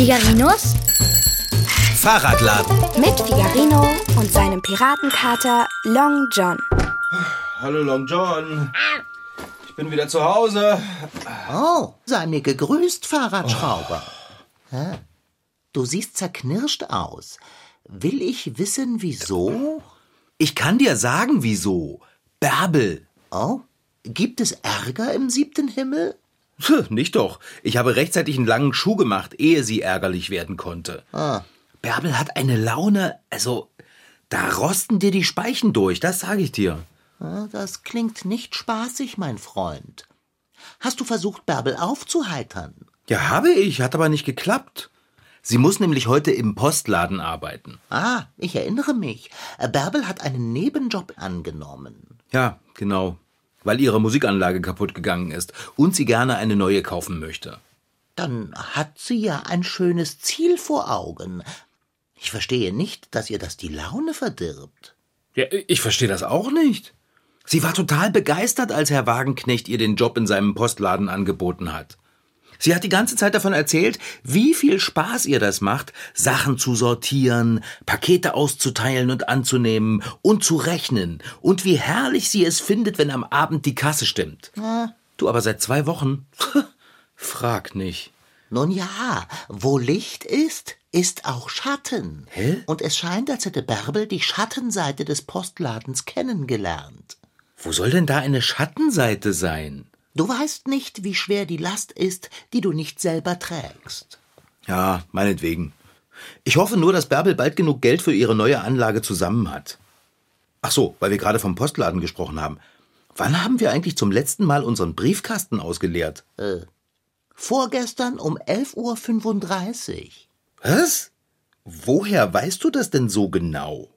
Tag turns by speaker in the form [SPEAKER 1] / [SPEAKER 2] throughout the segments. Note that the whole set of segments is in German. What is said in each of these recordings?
[SPEAKER 1] Figarinos
[SPEAKER 2] Fahrradladen.
[SPEAKER 1] mit Figarino und seinem Piratenkater Long John.
[SPEAKER 2] Hallo Long John. Ich bin wieder zu Hause.
[SPEAKER 3] Oh, sei mir gegrüßt, Fahrradschrauber. Hä? Du siehst zerknirscht aus. Will ich wissen, wieso?
[SPEAKER 2] Ich kann dir sagen, wieso. Bärbel.
[SPEAKER 3] Oh, gibt es Ärger im siebten Himmel?
[SPEAKER 2] Nicht doch. Ich habe rechtzeitig einen langen Schuh gemacht, ehe sie ärgerlich werden konnte.
[SPEAKER 3] Ah,
[SPEAKER 2] Bärbel hat eine Laune, also da rosten dir die Speichen durch, das sage ich dir.
[SPEAKER 3] ah, das klingt nicht spaßig, mein Freund. Hast du versucht, Bärbel aufzuheitern?
[SPEAKER 2] Ja, habe ich, hat aber nicht geklappt. Sie muss nämlich heute im Postladen arbeiten.
[SPEAKER 3] Ah, ich erinnere mich. Bärbel hat einen Nebenjob angenommen.
[SPEAKER 2] Ja, genau. Weil ihre Musikanlage kaputt gegangen ist und sie gerne eine neue kaufen möchte.
[SPEAKER 3] Dann hat sie ja ein schönes Ziel vor Augen. Ich verstehe nicht, dass ihr das die Laune verdirbt.
[SPEAKER 2] Ja, ich verstehe das auch nicht. Sie war total begeistert, als Herr Wagenknecht ihr den Job in seinem Postladen angeboten hat. Sie hat die ganze Zeit davon erzählt, wie viel Spaß ihr das macht, Sachen zu sortieren, Pakete auszuteilen und anzunehmen und zu rechnen und wie herrlich sie es findet, wenn am Abend die Kasse stimmt. Du aber seit zwei Wochen? Frag nicht.
[SPEAKER 3] Nun ja, wo Licht ist, ist auch Schatten.
[SPEAKER 2] Hä?
[SPEAKER 3] Und es scheint, als hätte Bärbel die Schattenseite des Postladens kennengelernt.
[SPEAKER 2] Wo soll denn da eine Schattenseite sein?
[SPEAKER 3] Du weißt nicht, wie schwer die Last ist, die du nicht selber trägst.
[SPEAKER 2] Ja, meinetwegen. Ich hoffe nur, dass Bärbel bald genug Geld für ihre neue Anlage zusammen hat. Ach so, weil wir gerade vom Postladen gesprochen haben. Wann haben wir eigentlich zum letzten Mal unseren Briefkasten ausgeleert?
[SPEAKER 3] Vorgestern um 11.35 Uhr.
[SPEAKER 2] Was? Woher weißt du das denn so genau?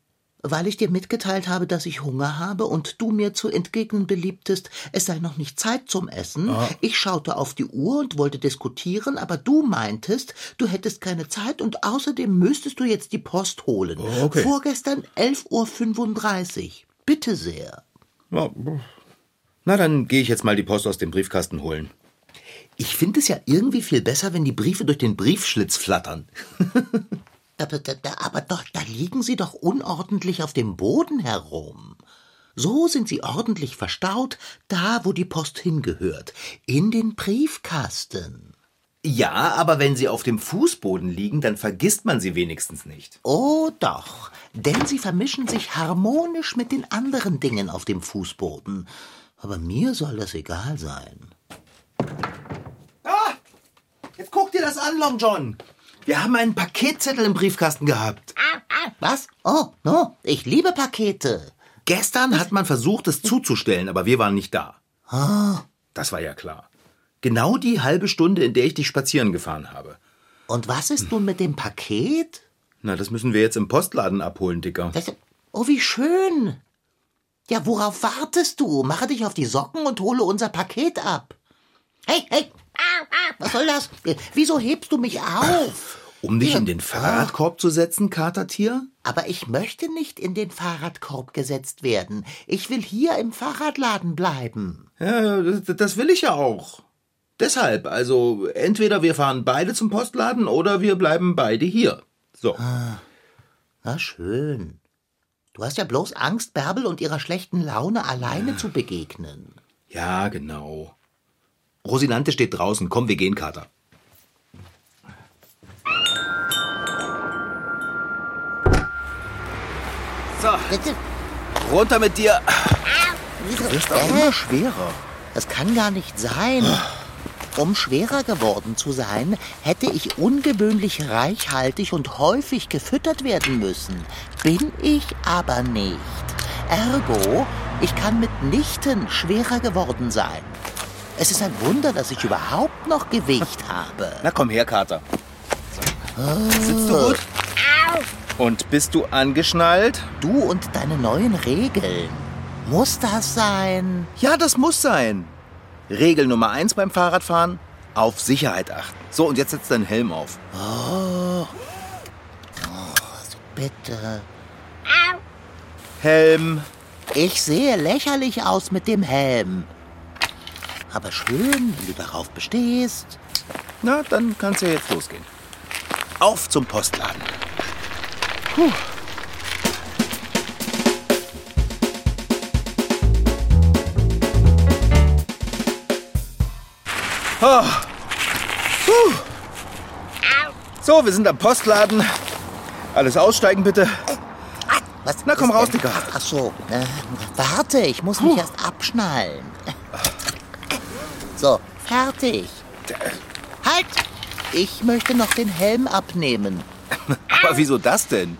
[SPEAKER 3] Weil ich dir mitgeteilt habe, dass ich Hunger habe und du mir zu entgegnen beliebtest, es sei noch nicht Zeit zum Essen. Ich schaute auf die Uhr und wollte diskutieren, aber du meintest, du hättest keine Zeit und außerdem müsstest du jetzt die Post holen.
[SPEAKER 2] okay.
[SPEAKER 3] Vorgestern 11.35 Uhr. Bitte sehr.
[SPEAKER 2] Ja, Na, dann gehe ich jetzt mal die Post aus dem Briefkasten holen. Ich finde es ja irgendwie viel besser, wenn die Briefe durch den Briefschlitz flattern.
[SPEAKER 3] Aber, doch, da liegen sie doch unordentlich auf dem Boden herum. So sind sie ordentlich verstaut, da wo die Post hingehört, in den Briefkasten.
[SPEAKER 2] Ja, aber wenn sie auf dem Fußboden liegen, dann vergisst man sie wenigstens nicht.
[SPEAKER 3] Oh doch, denn sie vermischen sich harmonisch mit den anderen Dingen auf dem Fußboden. Aber mir soll das egal sein.
[SPEAKER 2] Ah! Jetzt guck dir das an, Long John. Wir haben einen Paketzettel im Briefkasten gehabt.
[SPEAKER 3] Was? Oh, no, ich liebe Pakete.
[SPEAKER 2] Gestern hat man versucht, es zuzustellen, aber wir waren nicht da. Das war ja klar. Genau die halbe Stunde, in der ich dich spazieren gefahren habe.
[SPEAKER 3] Und was ist nun mit dem Paket?
[SPEAKER 2] Na, das müssen wir jetzt im Postladen abholen, Dicker.
[SPEAKER 3] Das, oh, wie schön. Ja, worauf wartest du? Mache dich auf die Socken und hole unser Paket ab. Hey, hey, was soll das? Wieso hebst du mich auf?
[SPEAKER 2] Um dich in den Fahrradkorb zu setzen, Katertier?
[SPEAKER 3] Aber ich möchte nicht in den Fahrradkorb gesetzt werden. Ich will hier im Fahrradladen bleiben.
[SPEAKER 2] Ja, das, das will ich ja auch. Deshalb, also entweder wir fahren beide zum Postladen oder wir bleiben beide hier. So.
[SPEAKER 3] Na schön. Du hast ja bloß Angst, Bärbel und ihrer schlechten Laune alleine zu begegnen.
[SPEAKER 2] Ja, genau. Rosinante steht draußen. Komm, wir gehen, Kater. So,
[SPEAKER 3] Bitte.
[SPEAKER 2] runter mit dir.
[SPEAKER 3] Wieso?
[SPEAKER 2] Wirst auch
[SPEAKER 3] Äh,
[SPEAKER 2] immer schwerer.
[SPEAKER 3] Das kann gar nicht sein. Um schwerer geworden zu sein, hätte ich ungewöhnlich reichhaltig und häufig gefüttert werden müssen. Bin ich aber nicht. Ergo, ich kann mitnichten schwerer geworden sein. Es ist ein Wunder, dass ich überhaupt noch Gewicht habe.
[SPEAKER 2] Na komm her, Kater. Sitzt du gut? Und bist du angeschnallt?
[SPEAKER 3] Du und deine neuen Regeln. Muss das sein?
[SPEAKER 2] Ja, das muss sein. Regel Nummer eins beim Fahrradfahren: auf Sicherheit achten. So, und jetzt setz deinen Helm auf.
[SPEAKER 3] Bitte.
[SPEAKER 2] Helm.
[SPEAKER 3] Ich sehe lächerlich aus mit dem Helm. Aber schön, wenn du darauf bestehst.
[SPEAKER 2] Na, dann kann's ja jetzt losgehen. Auf zum Postladen. Puh. Oh. Puh. So, wir sind am Postladen. Alles aussteigen, bitte.
[SPEAKER 3] Was
[SPEAKER 2] Na, komm raus, Dicker.
[SPEAKER 3] Ach so, äh, warte, ich muss mich erst abschnallen. So, fertig. Halt! Ich möchte noch den Helm abnehmen.
[SPEAKER 2] Aber wieso das denn?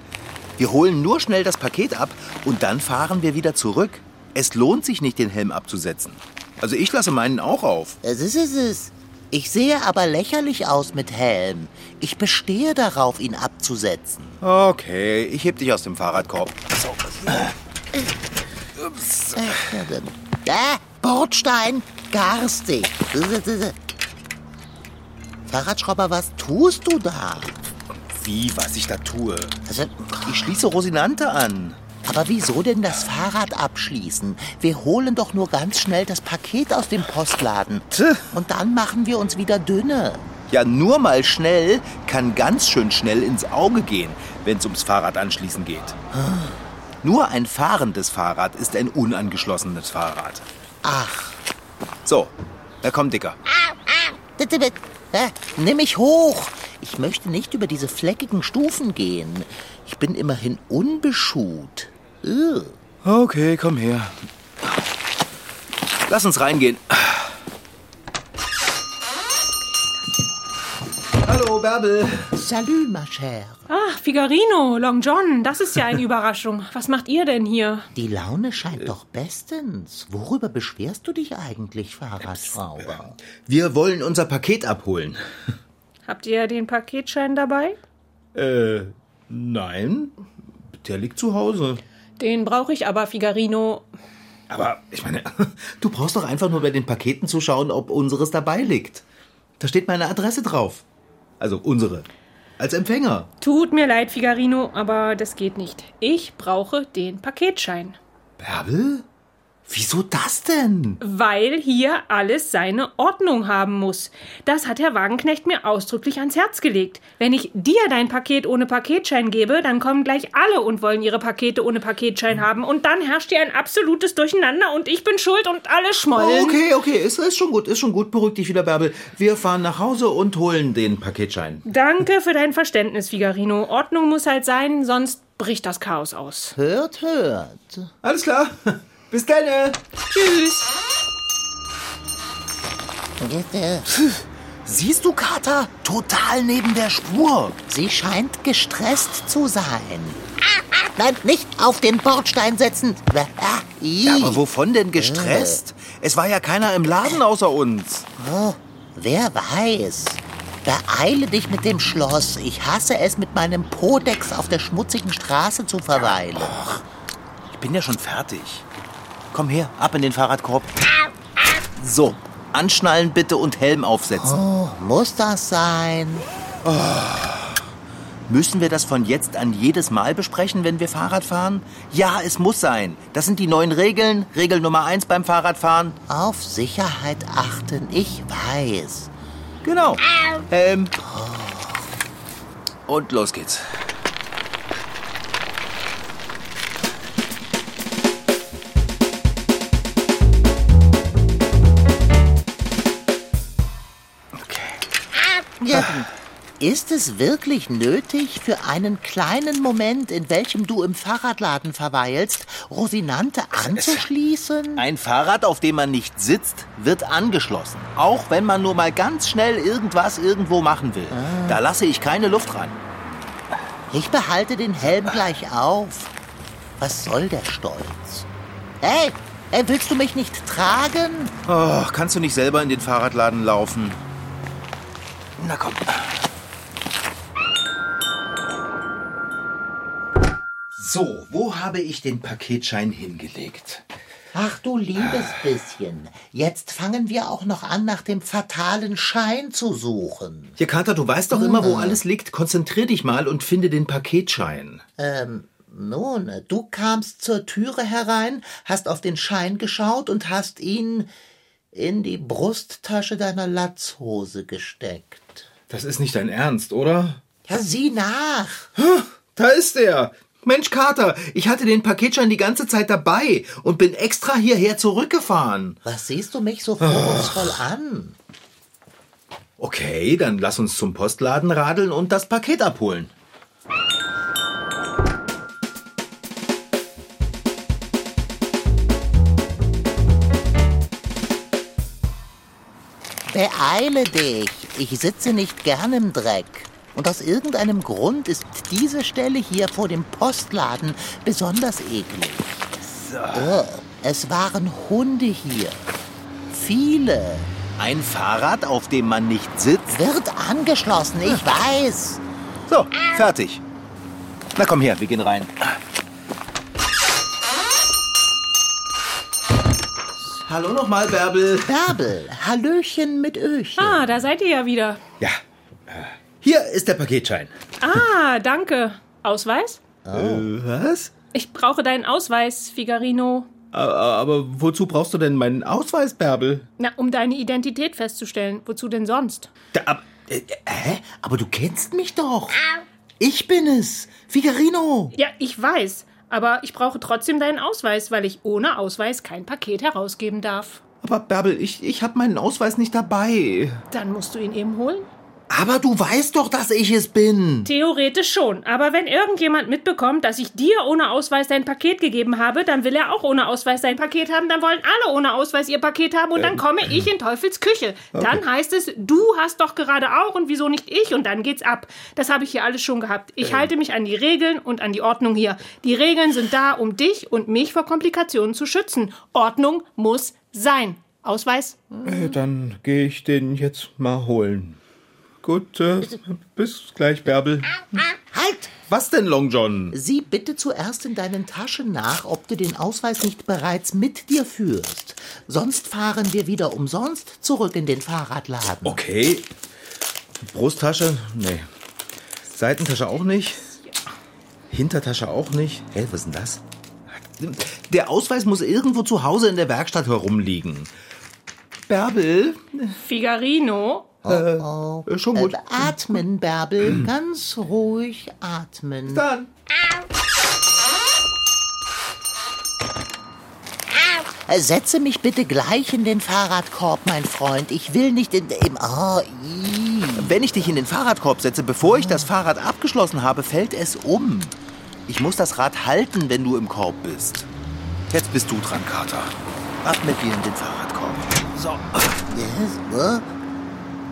[SPEAKER 2] Wir holen nur schnell das Paket ab und dann fahren wir wieder zurück. Es lohnt sich nicht, den Helm abzusetzen. Also ich lasse meinen auch auf.
[SPEAKER 3] Es ist es. ist. Ich sehe aber lächerlich aus mit Helm. Ich bestehe darauf, ihn abzusetzen.
[SPEAKER 2] Okay, ich heb dich aus dem Fahrradkorb. So.
[SPEAKER 3] Dann. Äh, Bordstein, garstig. Fahrradschrauber, was tust du da?
[SPEAKER 2] Wie, was ich da tue?
[SPEAKER 3] Also,
[SPEAKER 2] Ich schließe Rosinante an.
[SPEAKER 3] aber wieso denn das Fahrrad abschließen? Wir holen doch nur ganz schnell das Paket aus dem Postladen.
[SPEAKER 2] Tch.
[SPEAKER 3] Und dann machen wir uns wieder dünne.
[SPEAKER 2] Ja, nur mal schnell kann ganz schön schnell ins Auge gehen, wenn es ums Fahrrad anschließen geht. Nur ein fahrendes Fahrrad ist ein unangeschlossenes Fahrrad.
[SPEAKER 3] Ach,
[SPEAKER 2] So, da komm, Dicker.
[SPEAKER 3] nimm mich hoch. Ich möchte nicht über diese fleckigen Stufen gehen. Ich bin immerhin unbeschuht. Ugh.
[SPEAKER 2] Okay, komm her. Lass uns reingehen. Hallo, Bärbel.
[SPEAKER 3] Salut, ma chère.
[SPEAKER 4] Ach, Figarino, Long John, das ist ja eine Überraschung. Was macht ihr denn hier?
[SPEAKER 3] Die Laune scheint doch bestens. Worüber beschwerst du dich eigentlich, Fahrradschrauber?
[SPEAKER 2] Wir wollen unser Paket abholen.
[SPEAKER 4] Habt ihr den Paketschein dabei?
[SPEAKER 2] Äh, nein. Der liegt zu Hause.
[SPEAKER 4] Den brauche ich aber, Figarino.
[SPEAKER 2] Aber ich meine, du brauchst doch einfach nur bei den Paketen zu schauen, ob unseres dabei liegt. Da steht meine Adresse drauf. Also unsere. Als Empfänger.
[SPEAKER 4] Tut mir leid, Figarino, aber das geht nicht. Ich brauche den Paketschein.
[SPEAKER 2] Bärbel? Wieso das denn?
[SPEAKER 4] Weil hier alles seine Ordnung haben muss. Das hat Herr Wagenknecht mir ausdrücklich ans Herz gelegt. Wenn ich dir dein Paket ohne Paketschein gebe, dann kommen gleich alle und wollen ihre Pakete ohne Paketschein haben. Und dann herrscht hier ein absolutes Durcheinander und ich bin schuld und alle schmollen.
[SPEAKER 2] Okay, okay, ist, ist schon gut, ist schon gut. Beruhig dich wieder, Bärbel. Wir fahren nach Hause und holen den Paketschein.
[SPEAKER 4] Danke für dein Verständnis, Figarino. Ordnung muss halt sein, sonst bricht das Chaos aus.
[SPEAKER 3] Hört, hört.
[SPEAKER 2] Alles klar. Bis dann.
[SPEAKER 4] Tschüss.
[SPEAKER 2] Siehst du, Kater? Total neben der Spur.
[SPEAKER 3] Sie scheint gestresst zu sein. Nein, nicht auf den Bordstein setzen.
[SPEAKER 2] Ja, aber wovon denn gestresst? Es war ja keiner im Laden außer uns.
[SPEAKER 3] Oh, wer weiß. Beeile dich mit dem Schloss. Ich hasse es, mit meinem Podex auf der schmutzigen Straße zu verweilen.
[SPEAKER 2] Ich bin ja schon fertig. Komm her, ab in den Fahrradkorb. So, anschnallen bitte und Helm aufsetzen.
[SPEAKER 3] Oh, muss das sein?
[SPEAKER 2] Müssen wir das von jetzt an jedes Mal besprechen, wenn wir Fahrrad fahren? Ja, es muss sein. Das sind die neuen Regeln. Regel Nummer eins beim Fahrradfahren.
[SPEAKER 3] Auf Sicherheit achten, ich weiß.
[SPEAKER 2] Genau. Helm. Und los geht's.
[SPEAKER 3] Ja, ist es wirklich nötig, für einen kleinen Moment, in welchem du im Fahrradladen verweilst, Rosinante anzuschließen?
[SPEAKER 2] Ein Fahrrad, auf dem man nicht sitzt, wird angeschlossen. Auch wenn man nur mal ganz schnell irgendwas irgendwo machen will. Da lasse ich keine Luft ran.
[SPEAKER 3] Ich behalte den Helm gleich auf. Was soll der Stolz? Hey, hey, willst du mich nicht tragen?
[SPEAKER 2] Oh, kannst du nicht selber in den Fahrradladen laufen? Na komm. So, wo habe ich den Paketschein hingelegt?
[SPEAKER 3] Ach du liebes bisschen. Jetzt fangen wir auch noch an, nach dem fatalen Schein zu suchen.
[SPEAKER 2] Hier, Kater, du weißt doch immer, wo alles liegt. Konzentrier dich mal und finde den Paketschein.
[SPEAKER 3] Ähm, nun, du kamst zur Türe herein, hast auf den Schein geschaut und hast ihn in die Brusttasche deiner Latzhose gesteckt.
[SPEAKER 2] Das ist nicht dein Ernst, oder?
[SPEAKER 3] Ja, sieh nach.
[SPEAKER 2] Da ist er. Mensch, Kater, ich hatte den Paketschein die ganze Zeit dabei und bin extra hierher zurückgefahren.
[SPEAKER 3] Was siehst du mich so vorwurfsvoll an?
[SPEAKER 2] Okay, dann lass uns zum Postladen radeln und das Paket abholen.
[SPEAKER 3] Beeile dich. Ich sitze nicht gern im Dreck. Und aus irgendeinem Grund ist diese Stelle hier vor dem Postladen besonders eklig. Äh, Es waren Hunde hier. Viele.
[SPEAKER 2] Ein Fahrrad, auf dem man nicht sitzt.
[SPEAKER 3] Wird angeschlossen, ich weiß.
[SPEAKER 2] So, fertig. Na komm her, wir gehen rein. Hallo nochmal, Bärbel.
[SPEAKER 3] Bärbel, Hallöchen mit Öchen.
[SPEAKER 4] Ah, da seid ihr ja wieder.
[SPEAKER 2] Ja. äh, Hier ist der Paketschein.
[SPEAKER 4] Ah, danke. Ausweis?
[SPEAKER 2] Äh, was?
[SPEAKER 4] Ich brauche deinen Ausweis, Figarino.
[SPEAKER 2] Aber, aber wozu brauchst du denn meinen Ausweis, Bärbel?
[SPEAKER 4] Na, um deine Identität festzustellen. Wozu denn sonst?
[SPEAKER 2] Da, ab, äh,
[SPEAKER 3] Hä? Aber du kennst mich doch. Ich bin es, Figarino.
[SPEAKER 4] Ja, ich weiß. Aber ich brauche trotzdem deinen Ausweis, weil ich ohne Ausweis kein Paket herausgeben darf.
[SPEAKER 2] aber Bärbel, ich, ich habe meinen Ausweis nicht dabei.
[SPEAKER 4] Dann musst du ihn eben holen.
[SPEAKER 3] Aber du weißt doch, dass ich es bin.
[SPEAKER 4] Theoretisch schon. Aber wenn irgendjemand mitbekommt, dass ich dir ohne Ausweis dein Paket gegeben habe, dann will er auch ohne Ausweis dein Paket haben. Dann wollen alle ohne Ausweis ihr Paket haben und dann komme ich in Teufels Küche. Dann heißt es, du hast doch gerade auch und wieso nicht ich? Und dann geht's ab. Das habe ich hier alles schon gehabt. Ich halte mich an die Regeln und an die Ordnung hier. Die Regeln sind da, um dich und mich vor Komplikationen zu schützen. Ordnung muss sein. Ausweis?
[SPEAKER 2] Äh, Dann gehe ich den jetzt mal holen. Gut, äh, bis gleich, Bärbel.
[SPEAKER 3] Halt!
[SPEAKER 2] Was denn, Long John?
[SPEAKER 3] Sieh bitte zuerst in deinen Taschen nach, ob du den Ausweis nicht bereits mit dir führst. Sonst fahren wir wieder umsonst zurück in den Fahrradladen.
[SPEAKER 2] Okay. Brusttasche? Nee. Seitentasche auch nicht. Hintertasche auch nicht. Hä, was ist denn das? Der Ausweis muss irgendwo zu Hause in der Werkstatt herumliegen. Bärbel?
[SPEAKER 4] Figarino?
[SPEAKER 3] Oh.
[SPEAKER 2] Äh, schon gut.
[SPEAKER 3] Äh, atmen, Bärbel, ganz ruhig atmen.
[SPEAKER 2] Dann.
[SPEAKER 3] Äh, Setze mich bitte gleich in den Fahrradkorb, mein Freund. Ich will nicht in im oh, ii.
[SPEAKER 2] Wenn ich dich in den Fahrradkorb setze, bevor ich das Fahrrad abgeschlossen habe, fällt es um. Ich muss das Rad halten, wenn du im Korb bist. Jetzt bist du dran, Kater. Ab mit dir in den Fahrradkorb. So.
[SPEAKER 3] Yes, äh?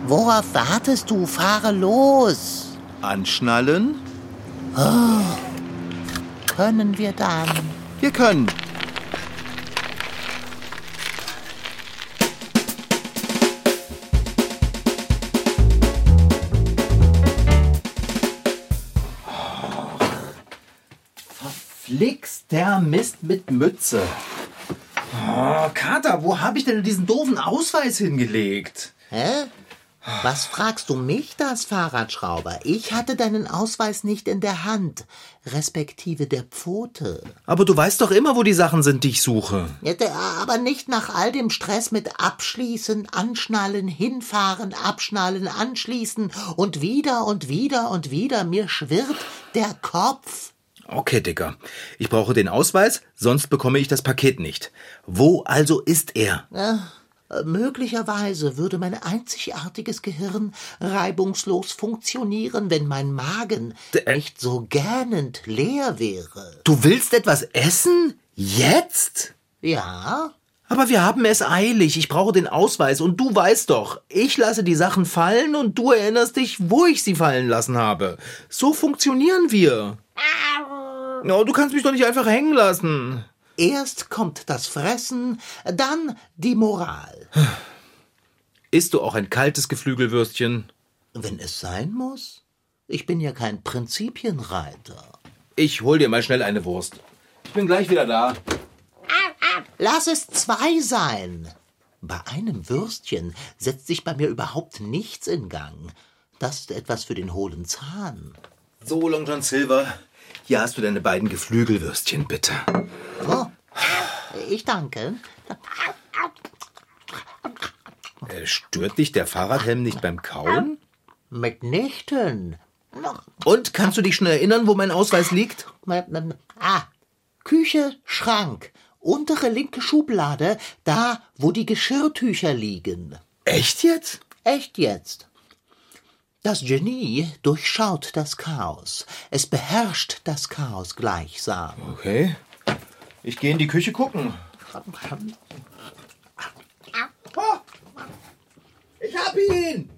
[SPEAKER 3] Worauf wartest du? Fahre los.
[SPEAKER 2] Anschnallen.
[SPEAKER 3] Können wir dann?
[SPEAKER 2] Wir können. Verflixt der Mist mit Mütze. Oh, Kater, wo habe ich denn diesen doofen Ausweis hingelegt?
[SPEAKER 3] Hä? Was fragst du mich das, Fahrradschrauber? Ich hatte deinen Ausweis nicht in der Hand, respektive der Pfote.
[SPEAKER 2] Aber du weißt doch immer, wo die Sachen sind, die ich suche.
[SPEAKER 3] Ja, aber nicht nach all dem Stress mit Abschließen, Anschnallen, Hinfahren, Abschnallen, Anschließen und wieder und wieder und wieder. Mir schwirrt der Kopf.
[SPEAKER 2] Okay, Dicker. Ich brauche den Ausweis, sonst bekomme ich das Paket nicht. Wo also ist er?
[SPEAKER 3] Äh, Möglicherweise würde mein einzigartiges Gehirn reibungslos funktionieren, wenn mein Magen
[SPEAKER 2] D- äh.
[SPEAKER 3] nicht so gähnend leer wäre.
[SPEAKER 2] Du willst etwas essen? Jetzt?
[SPEAKER 3] Ja?
[SPEAKER 2] Aber wir haben es eilig. Ich brauche den Ausweis und du weißt doch, ich lasse die Sachen fallen und du erinnerst dich, wo ich sie fallen lassen habe. So funktionieren wir. No, du kannst mich doch nicht einfach hängen lassen.
[SPEAKER 3] Erst kommt das Fressen, dann die Moral.
[SPEAKER 2] Isst du auch ein kaltes Geflügelwürstchen?
[SPEAKER 3] Wenn es sein muss. Ich bin ja kein Prinzipienreiter.
[SPEAKER 2] Ich hol dir mal schnell eine Wurst. Ich bin gleich wieder da.
[SPEAKER 3] Lass es zwei sein. Bei einem Würstchen setzt sich bei mir überhaupt nichts in Gang. Das ist etwas für den hohlen Zahn.
[SPEAKER 2] So, Long John Silver, hier hast du deine beiden Geflügelwürstchen, bitte.
[SPEAKER 3] Oh, ich danke.
[SPEAKER 2] Äh, stört dich der Fahrradhelm nicht beim Kauen?
[SPEAKER 3] Mitnichten.
[SPEAKER 2] Und kannst du dich schon erinnern, wo mein Ausweis liegt?
[SPEAKER 3] Ah, Küche, Schrank, untere linke Schublade, da, wo die Geschirrtücher liegen.
[SPEAKER 2] Echt jetzt?
[SPEAKER 3] Echt jetzt. Das Genie durchschaut das Chaos. Es beherrscht das Chaos gleichsam.
[SPEAKER 2] Okay. Ich gehe in die Küche gucken. Oh, ich hab ihn!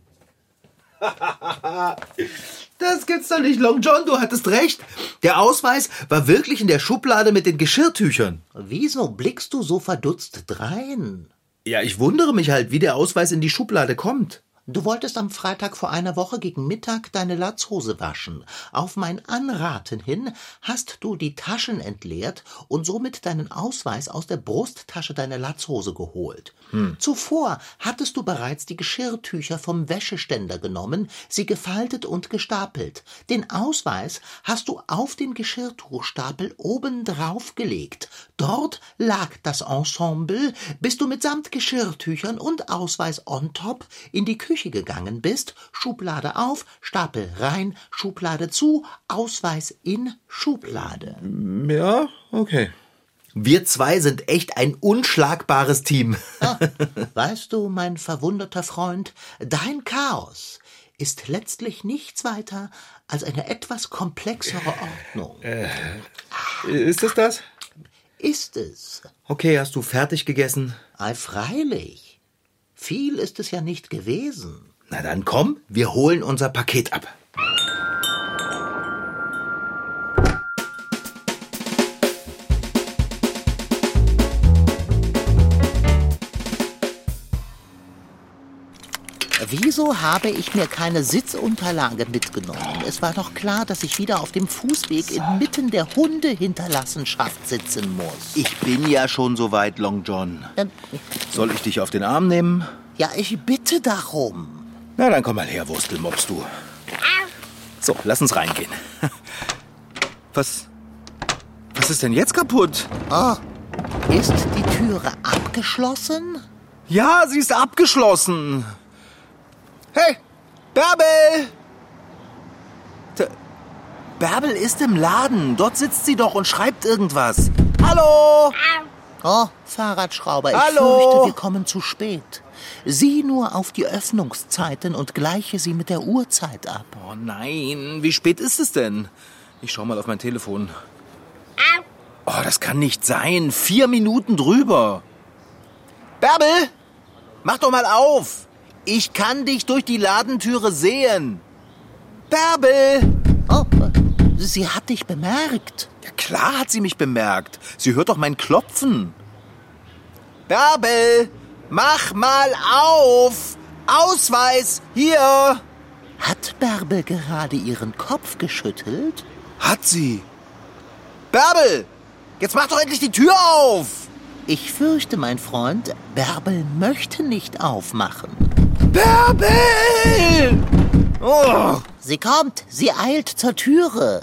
[SPEAKER 2] das gibt's doch nicht, Long John, du hattest recht. Der Ausweis war wirklich in der Schublade mit den Geschirrtüchern.
[SPEAKER 3] Wieso blickst du so verdutzt drein?
[SPEAKER 2] Ja, ich wundere mich halt, wie der Ausweis in die Schublade kommt.
[SPEAKER 3] Du wolltest am Freitag vor einer Woche gegen Mittag deine Latzhose waschen. Auf mein Anraten hin hast du die Taschen entleert und somit deinen Ausweis aus der Brusttasche deiner Latzhose geholt. Hm. Zuvor hattest du bereits die Geschirrtücher vom Wäscheständer genommen, sie gefaltet und gestapelt. Den Ausweis hast du auf den Geschirrtuchstapel oben drauf gelegt. Dort lag das Ensemble, bis du mitsamt Geschirrtüchern und Ausweis on top in die Küche gegangen bist, Schublade auf, Stapel rein, Schublade zu, Ausweis in Schublade.
[SPEAKER 2] Ja, okay. Wir zwei sind echt ein unschlagbares Team.
[SPEAKER 3] Ah, weißt du, mein verwunderter Freund, dein Chaos ist letztlich nichts weiter als eine etwas komplexere Ordnung.
[SPEAKER 2] Äh, ist es das?
[SPEAKER 3] Ist es.
[SPEAKER 2] Okay, hast du fertig gegessen?
[SPEAKER 3] Ei, freilich. Viel ist es ja nicht gewesen.
[SPEAKER 2] Na dann komm, wir holen unser Paket ab.
[SPEAKER 3] Wieso habe ich mir keine Sitzunterlage mitgenommen? Es war doch klar, dass ich wieder auf dem Fußweg inmitten der Hundehinterlassenschaft sitzen muss.
[SPEAKER 2] Ich bin ja schon so weit, Long John. Soll ich dich auf den Arm nehmen?
[SPEAKER 3] Ja, ich bitte darum.
[SPEAKER 2] Na, dann komm mal her, Wurstelmops, du. So, lass uns reingehen. Was. Was ist denn jetzt kaputt?
[SPEAKER 3] Oh, ist die Türe abgeschlossen?
[SPEAKER 2] Ja, sie ist abgeschlossen. Hey, Bärbel! T Bärbel ist im Laden. Dort sitzt sie doch und schreibt irgendwas. Hallo!
[SPEAKER 3] Oh, Fahrradschrauber, ich
[SPEAKER 2] Hallo?
[SPEAKER 3] fürchte, wir kommen zu spät. Sieh nur auf die Öffnungszeiten und gleiche sie mit der Uhrzeit ab.
[SPEAKER 2] Oh nein, wie spät ist es denn? Ich schau mal auf mein Telefon. Oh, das kann nicht sein. Vier Minuten drüber. Bärbel, mach doch mal auf. Ich kann dich durch die Ladentüre sehen. Bärbel!
[SPEAKER 3] Oh, sie hat dich bemerkt.
[SPEAKER 2] Ja klar hat sie mich bemerkt. Sie hört doch mein Klopfen. Bärbel, mach mal auf. Ausweis, hier.
[SPEAKER 3] Hat Bärbel gerade ihren Kopf geschüttelt?
[SPEAKER 2] Hat sie. Bärbel, jetzt mach doch endlich die Tür auf.
[SPEAKER 3] Ich fürchte, mein Freund, Bärbel möchte nicht aufmachen.
[SPEAKER 2] Bärbel! Oh.
[SPEAKER 3] Sie kommt, sie eilt zur Türe.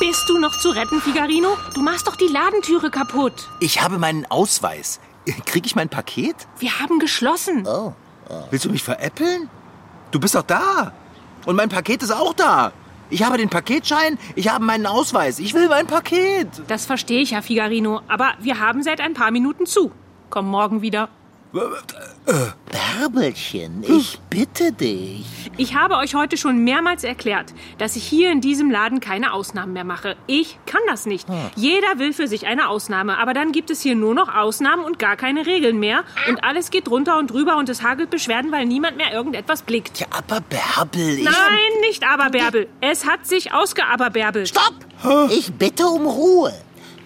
[SPEAKER 4] Bist du noch zu retten, Figarino? Du machst doch die Ladentüre kaputt.
[SPEAKER 2] Ich habe meinen Ausweis. Krieg ich mein Paket?
[SPEAKER 4] Wir haben geschlossen.
[SPEAKER 3] Oh,
[SPEAKER 2] Willst du mich veräppeln? Du bist doch da. Und mein Paket ist auch da. Ich habe den Paketschein, ich habe meinen Ausweis. Ich will mein Paket.
[SPEAKER 4] Das verstehe ich ja, Figarino. Aber wir haben seit ein paar Minuten zu. Komm morgen wieder.
[SPEAKER 3] Bärbelchen, ich bitte dich.
[SPEAKER 4] Ich habe euch heute schon mehrmals erklärt, dass ich hier in diesem Laden keine Ausnahmen mehr mache. Ich kann das nicht. Jeder will für sich eine Ausnahme, aber dann gibt es hier nur noch Ausnahmen und gar keine Regeln mehr. Und alles geht drunter und drüber und es hagelt Beschwerden, weil niemand mehr irgendetwas blickt.
[SPEAKER 2] Ja, aber Bärbel, ich...
[SPEAKER 4] Nein, nicht Aberbärbel. Es hat sich ausgeaberbärbelt.
[SPEAKER 3] Stopp! Ich bitte um Ruhe.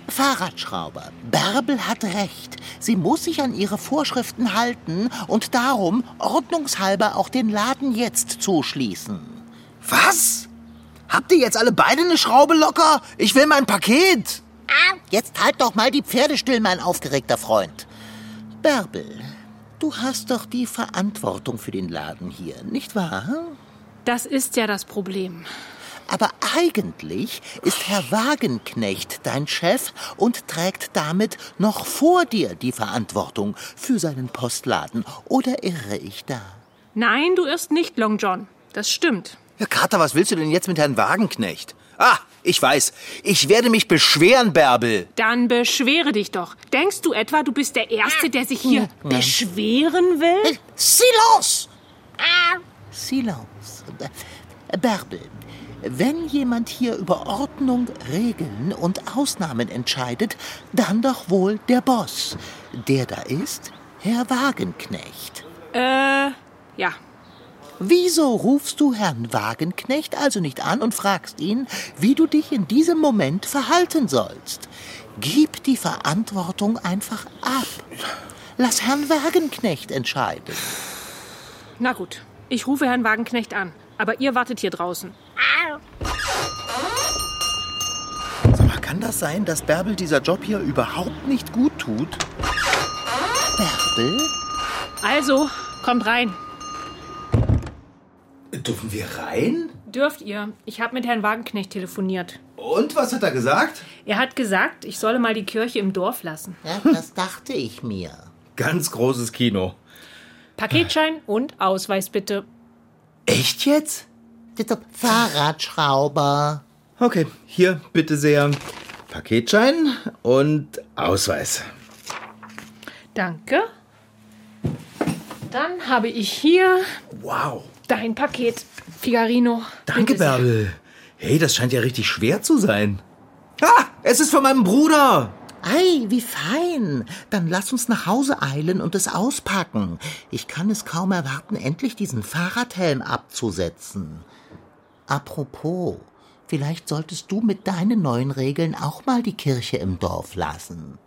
[SPEAKER 3] Fahrradschrauber, Bärbel hat recht. Sie muss sich an ihre Vorschriften halten und darum ordnungshalber auch den Laden jetzt zuschließen.
[SPEAKER 2] Was? Habt ihr jetzt alle beide eine Schraube locker? Ich will mein Paket.
[SPEAKER 3] Jetzt halt doch mal die Pferde still, mein aufgeregter Freund. Bärbel, du hast doch die Verantwortung für den Laden hier, nicht wahr?
[SPEAKER 4] Das ist ja das Problem.
[SPEAKER 3] Aber eigentlich ist Herr Wagenknecht dein Chef und trägt damit noch vor dir die Verantwortung für seinen Postladen. Oder irre ich da?
[SPEAKER 4] Nein, du irrst nicht, Long John. Das stimmt.
[SPEAKER 2] Ja, Kater, was willst du denn jetzt mit Herrn Wagenknecht? Ah, ich weiß. Ich werde mich beschweren, Bärbel.
[SPEAKER 4] Dann beschwere dich doch. Denkst du etwa, du bist der Erste, der sich hier beschweren will?
[SPEAKER 3] Silence! Silence. Äh, Bärbel, wenn jemand hier über Ordnung, Regeln und Ausnahmen entscheidet, dann doch wohl der Boss. Der da ist Herr Wagenknecht.
[SPEAKER 4] Äh, ja.
[SPEAKER 3] Wieso rufst du Herrn Wagenknecht also nicht an und fragst ihn, wie du dich in diesem Moment verhalten sollst? Gib die Verantwortung einfach ab. Lass Herrn Wagenknecht entscheiden.
[SPEAKER 4] Na gut, ich rufe Herrn Wagenknecht an. Aber ihr wartet hier draußen.
[SPEAKER 2] Sag mal, kann das sein, dass Bärbel dieser Job hier überhaupt nicht gut tut?
[SPEAKER 3] Bärbel?
[SPEAKER 4] Also, kommt rein.
[SPEAKER 2] Dürfen wir rein?
[SPEAKER 4] Dürft ihr. Ich habe mit Herrn Wagenknecht telefoniert.
[SPEAKER 2] Und was hat er gesagt?
[SPEAKER 4] Er hat gesagt, ich solle mal die Kirche im Dorf lassen.
[SPEAKER 3] Ja, das dachte ich mir.
[SPEAKER 2] Ganz großes Kino.
[SPEAKER 4] Paketschein und Ausweis bitte.
[SPEAKER 2] Echt jetzt?
[SPEAKER 3] Fahrradschrauber.
[SPEAKER 2] Okay, hier bitte sehr. Paketschein und Ausweis.
[SPEAKER 4] Danke. Dann habe ich hier
[SPEAKER 2] Wow.
[SPEAKER 4] dein Paket, Figarino.
[SPEAKER 2] Danke,
[SPEAKER 4] Bitte sehr.
[SPEAKER 2] Bärbel. Hey, das scheint ja richtig schwer zu sein. Ah, es ist von meinem Bruder.
[SPEAKER 3] Ei, wie fein. Dann lass uns nach Hause eilen und es auspacken. Ich kann es kaum erwarten, endlich diesen Fahrradhelm abzusetzen. Apropos, vielleicht solltest du mit deinen neuen Regeln auch mal die Kirche im Dorf lassen.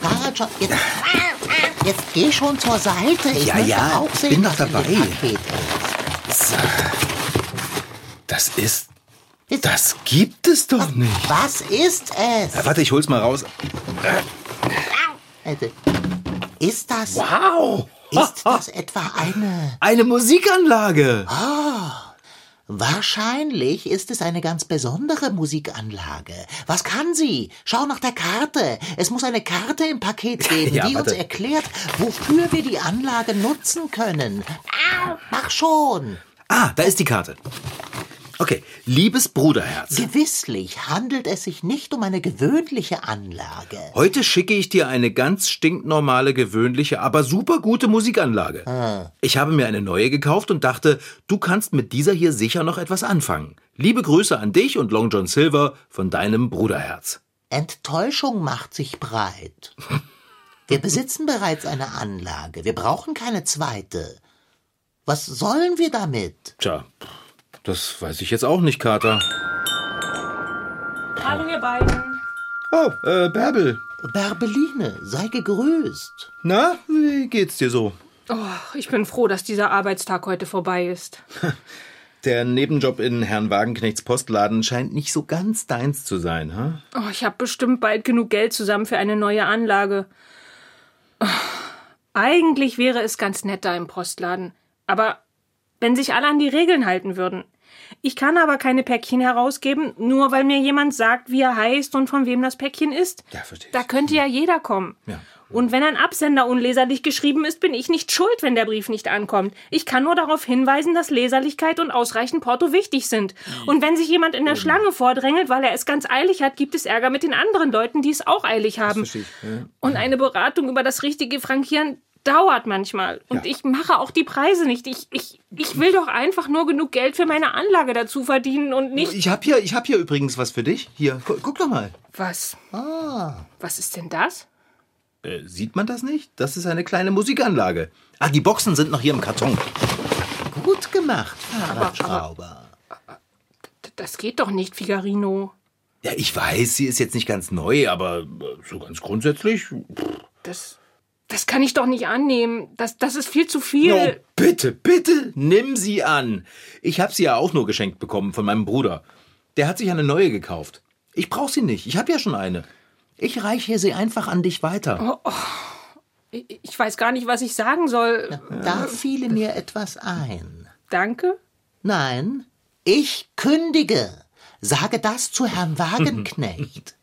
[SPEAKER 3] Fahrradschau, jetzt, jetzt geh schon zur Seite. Ich
[SPEAKER 2] Ja, ja,
[SPEAKER 3] auch
[SPEAKER 2] ich
[SPEAKER 3] sehen,
[SPEAKER 2] bin doch dabei.
[SPEAKER 3] Ist.
[SPEAKER 2] Das ist. Das gibt es doch nicht.
[SPEAKER 3] Was ist es?
[SPEAKER 2] Ja, warte, ich hol's mal raus.
[SPEAKER 3] Äh, Ist das,
[SPEAKER 2] Wow!
[SPEAKER 3] ist das etwa eine?
[SPEAKER 2] Eine Musikanlage.
[SPEAKER 3] Wahrscheinlich ist es eine ganz besondere Musikanlage. Was kann sie? Schau nach der Karte. Es muss eine Karte im Paket geben,
[SPEAKER 2] Ja,
[SPEAKER 3] die uns
[SPEAKER 2] warte.
[SPEAKER 3] erklärt, wofür wir die Anlage nutzen können. Au, mach schon.
[SPEAKER 2] Ah, da ist die Karte. Okay, liebes Bruderherz.
[SPEAKER 3] Gewisslich handelt es sich nicht um eine gewöhnliche Anlage.
[SPEAKER 2] Heute schicke ich dir eine ganz stinknormale, gewöhnliche, aber super gute Musikanlage. Ich habe mir eine neue gekauft und dachte, du kannst mit dieser hier sicher noch etwas anfangen. Liebe Grüße an dich und Long John Silver von deinem Bruderherz.
[SPEAKER 3] Enttäuschung macht sich breit. Wir besitzen bereits eine Anlage. Wir brauchen keine zweite. Was sollen wir damit?
[SPEAKER 2] Tja, das weiß ich jetzt auch nicht, Kater.
[SPEAKER 4] Hallo, ihr beiden.
[SPEAKER 2] Oh, äh, Bärbel.
[SPEAKER 3] Bärbeline, sei gegrüßt.
[SPEAKER 2] Na, wie geht's dir so?
[SPEAKER 4] Oh, ich bin froh, dass dieser Arbeitstag heute vorbei ist.
[SPEAKER 2] Der Nebenjob in Herrn Wagenknechts Postladen scheint nicht so ganz deins zu sein, ha?
[SPEAKER 4] Oh, ich habe bestimmt bald genug Geld zusammen für eine neue Anlage. Oh, eigentlich wäre es ganz nett da im Postladen. Aber wenn sich alle an die Regeln halten würden. Ich kann aber keine Päckchen herausgeben, nur weil mir jemand sagt, wie er heißt und von wem das Päckchen ist.
[SPEAKER 2] Ja, verstehe ich.
[SPEAKER 4] Da könnte ja jeder kommen.
[SPEAKER 2] Ja.
[SPEAKER 4] Und wenn ein Absender unleserlich geschrieben ist, bin ich nicht schuld, wenn der Brief nicht ankommt. Ich kann nur darauf hinweisen, dass Leserlichkeit und ausreichend Porto wichtig sind. Und wenn sich jemand in der Schlange vordrängelt, weil er es ganz eilig hat, gibt es Ärger mit den anderen Leuten, die es auch eilig haben. Und eine Beratung über das richtige Frankieren dauert manchmal. Und
[SPEAKER 2] Ja.
[SPEAKER 4] ich mache auch die Preise nicht. Ich, ich, ich will doch einfach nur genug Geld für meine Anlage dazu verdienen und nicht.
[SPEAKER 2] Ich hab hier, ich hab hier übrigens was für dich. Hier, gu guck doch mal.
[SPEAKER 4] Was?
[SPEAKER 3] Ah,
[SPEAKER 4] Was ist denn das?
[SPEAKER 2] Äh, sieht man das nicht? Das ist eine kleine Musikanlage. Ah, die Boxen sind noch hier im Karton.
[SPEAKER 3] gut gemacht, Fahrradschrauber.
[SPEAKER 4] Das geht doch nicht, Figarino.
[SPEAKER 2] Ja, ich weiß, sie ist jetzt nicht ganz neu, aber äh, so ganz grundsätzlich.
[SPEAKER 4] Das, das kann ich doch nicht annehmen. Das, das ist viel zu viel.
[SPEAKER 2] Oh, bitte, bitte, nimm sie an. Ich habe sie ja auch nur geschenkt bekommen von meinem Bruder. Der hat sich eine neue gekauft. Ich brauch sie nicht. Ich habe ja schon eine. Ich reiche sie einfach an dich weiter.
[SPEAKER 4] Ich ich weiß gar nicht, was ich sagen soll.
[SPEAKER 3] Da fiele mir etwas ein.
[SPEAKER 4] Danke.
[SPEAKER 3] Nein, ich kündige. Sage das zu Herrn Wagenknecht.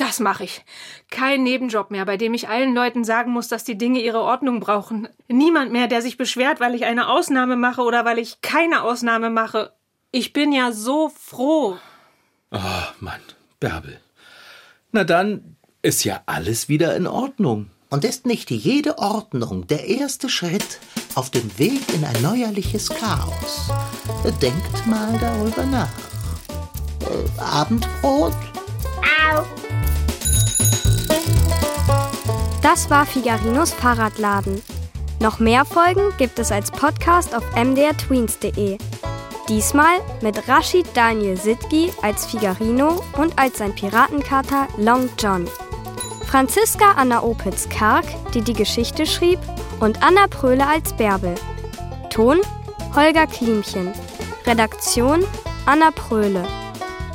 [SPEAKER 4] Das mache ich. Kein Nebenjob mehr, bei dem ich allen Leuten sagen muss, dass die Dinge ihre Ordnung brauchen. Niemand mehr, der sich beschwert, weil ich eine Ausnahme mache oder weil ich keine Ausnahme mache. Ich bin ja so froh.
[SPEAKER 2] Oh Mann, Bärbel. Na dann ist ja alles wieder in Ordnung.
[SPEAKER 3] Und ist nicht jede Ordnung der erste Schritt auf dem Weg in ein neuerliches Chaos? Denkt mal darüber nach. Äh, Abendbrot?
[SPEAKER 1] Das war Figarinos Fahrradladen. Noch mehr Folgen gibt es als Podcast auf mdrtweens.de. Diesmal mit Rashid Daniel Sidgi als Figarino und als sein Piratenkater Long John. Franziska Anna Opitz-Karg, die die Geschichte schrieb, und Anna Pröhle als Bärbel. Ton Holger Klimchen. Redaktion Anna Pröhle.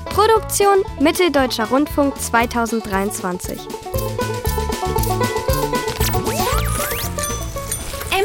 [SPEAKER 1] Produktion Mitteldeutscher Rundfunk 2023.